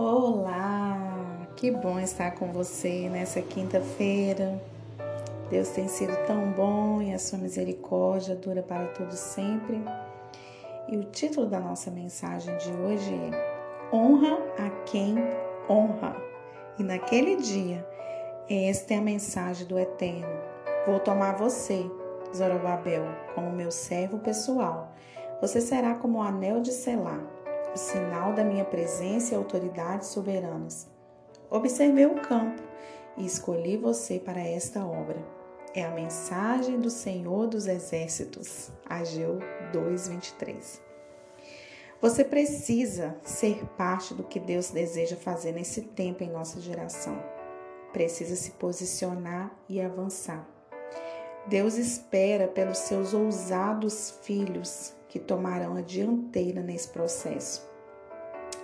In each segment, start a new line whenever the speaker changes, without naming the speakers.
Olá, que bom estar com você nessa quinta-feira. Deus tem sido tão bom e a sua misericórdia dura para todos sempre. E o título da nossa mensagem de hoje é Honra a quem honra. E naquele dia, esta é a mensagem do Eterno. Vou tomar você, Zorobabel, como meu servo pessoal. Você será como o anel de selar o sinal da minha presença e autoridade soberanas. Observei o campo e escolhi você para esta obra. É a mensagem do Senhor dos Exércitos. Ageu 2:23. Você precisa ser parte do que Deus deseja fazer nesse tempo em nossa geração. Precisa se posicionar e avançar. Deus espera pelos seus ousados filhos que tomarão a dianteira nesse processo,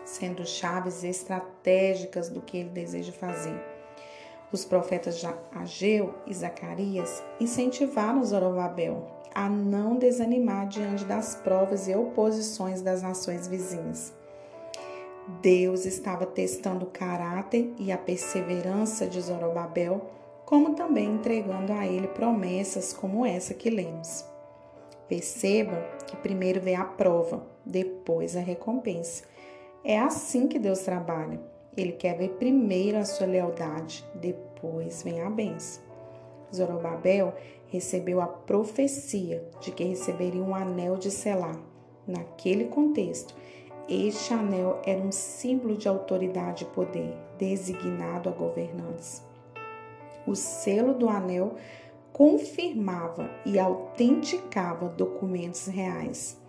sendo chaves estratégicas do que ele deseja fazer. Os profetas Ageu e Zacarias incentivaram Zorobabel a não desanimar diante das provas e oposições das nações vizinhas. Deus estava testando o caráter e a perseverança de Zorobabel, como também entregando a ele promessas como essa que lemos. Perceba que primeiro vem a prova, depois a recompensa. É assim que Deus trabalha. Ele quer ver primeiro a sua lealdade, depois vem a benção. Zorobabel recebeu a profecia de que receberia um anel de selar. Naquele contexto, este anel era um símbolo de autoridade e poder, designado a governantes. O selo do anel confirmava e autenticava documentos reais.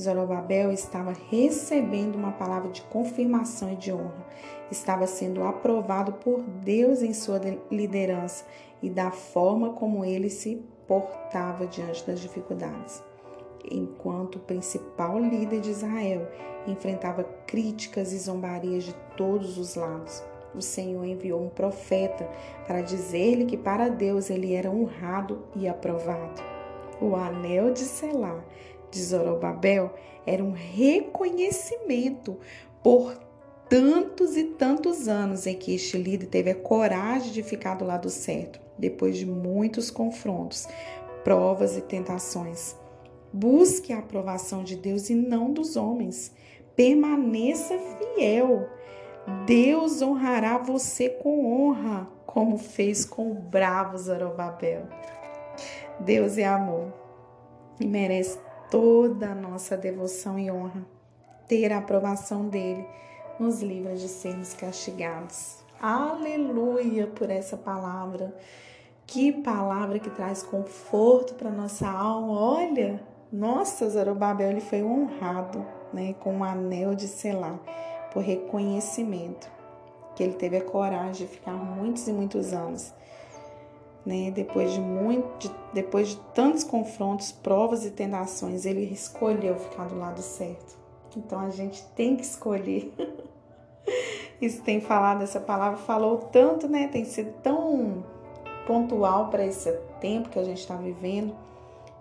Zorobabel estava recebendo uma palavra de confirmação e de honra. Estava sendo aprovado por Deus em sua liderança e da forma como ele se portava diante das dificuldades. Enquanto o principal líder de Israel enfrentava críticas e zombarias de todos os lados, o Senhor enviou um profeta para dizer-lhe que para Deus ele era honrado e aprovado. O anel de Selá de Zorobabel era um reconhecimento por tantos e tantos anos em que este líder teve a coragem de ficar do lado certo, depois de muitos confrontos, provas e tentações. Busque a aprovação de Deus e não dos homens. Permaneça fiel. Deus honrará você com honra, como fez com o bravo Zorobabel. Deus é amor e merece toda a nossa devoção e honra. Ter a aprovação dele nos livra de sermos castigados. Aleluia por essa palavra. Que palavra que traz conforto para nossa alma. Olha, nossa, Zorobabel ele foi honrado, né, com um anel de selar por reconhecimento, que ele teve a coragem de ficar muitos e muitos anos, né? Depois de muito, de, depois de tantos confrontos, provas e tentações, ele escolheu ficar do lado certo. Então a gente tem que escolher. Isso tem falado, essa palavra falou tanto, né? Tem sido tão pontual para esse tempo que a gente está vivendo,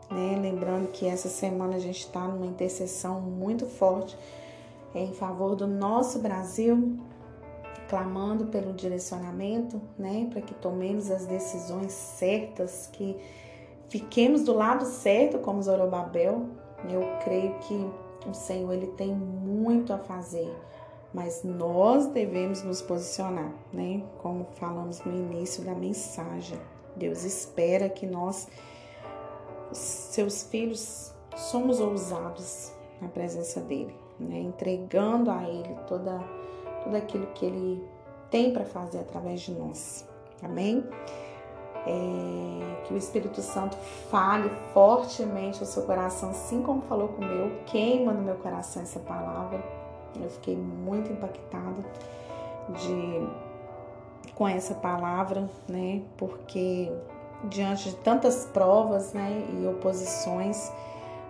né? Lembrando que essa semana a gente está numa intercessão muito forte em favor do nosso Brasil, clamando pelo direcionamento, né, para que tomemos as decisões certas, que fiquemos do lado certo como Zorobabel. Eu creio que o Senhor ele tem muito a fazer, mas nós devemos nos posicionar, né? Como falamos no início da mensagem. Deus espera que nós, seus filhos, somos ousados na presença dele né? entregando a Ele toda, tudo aquilo que Ele tem para fazer através de nós. Amém? É, que o Espírito Santo fale fortemente ao seu coração, assim como falou com o meu, queima no meu coração essa palavra. Eu fiquei muito impactada de com essa palavra, né? Porque diante de tantas provas, né, e oposições,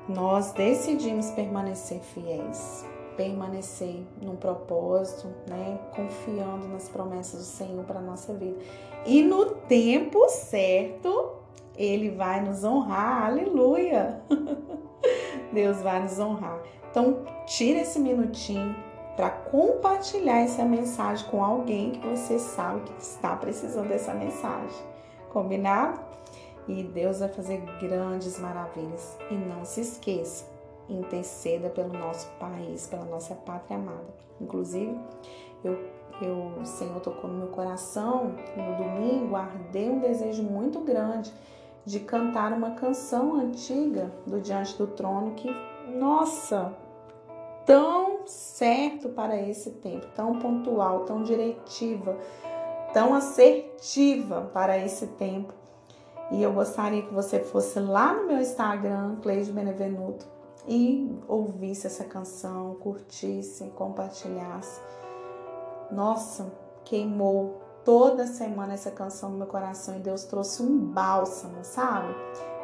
nós decidimos permanecer fiéis, permanecer num propósito, né, confiando nas promessas do Senhor para nossa vida. E no tempo certo, ele vai nos honrar. Aleluia! Deus vai nos honrar. Então, tira esse minutinho para compartilhar essa mensagem com alguém que você sabe que está precisando dessa mensagem. Combinado? E Deus vai fazer grandes maravilhas. E não se esqueça, interceda pelo nosso país, pela nossa pátria amada. Inclusive, eu, eu, o Senhor tocou no meu coração no domingo, ardei um desejo muito grande de cantar uma canção antiga do Diante do Trono que, nossa, tão certo para esse tempo, tão pontual, tão diretiva, tão assertiva para esse tempo. E eu gostaria que você fosse lá no meu Instagram, Cleide Benevenuto, e ouvisse essa canção, curtisse, compartilhasse. Nossa, queimou toda semana essa canção no meu coração e Deus trouxe um bálsamo, sabe?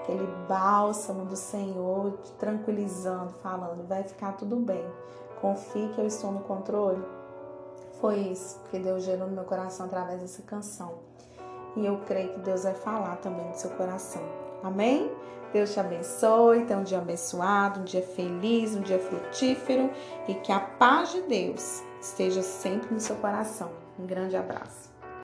Aquele bálsamo do Senhor te tranquilizando, falando: vai ficar tudo bem. Confie que eu estou no controle. Foi isso que Deus gerou no meu coração através dessa canção. E eu creio que Deus vai falar também no seu coração. Amém? Deus te abençoe, tenha um dia abençoado, um dia feliz, um dia frutífero e que a paz de Deus esteja sempre no seu coração. Um grande abraço.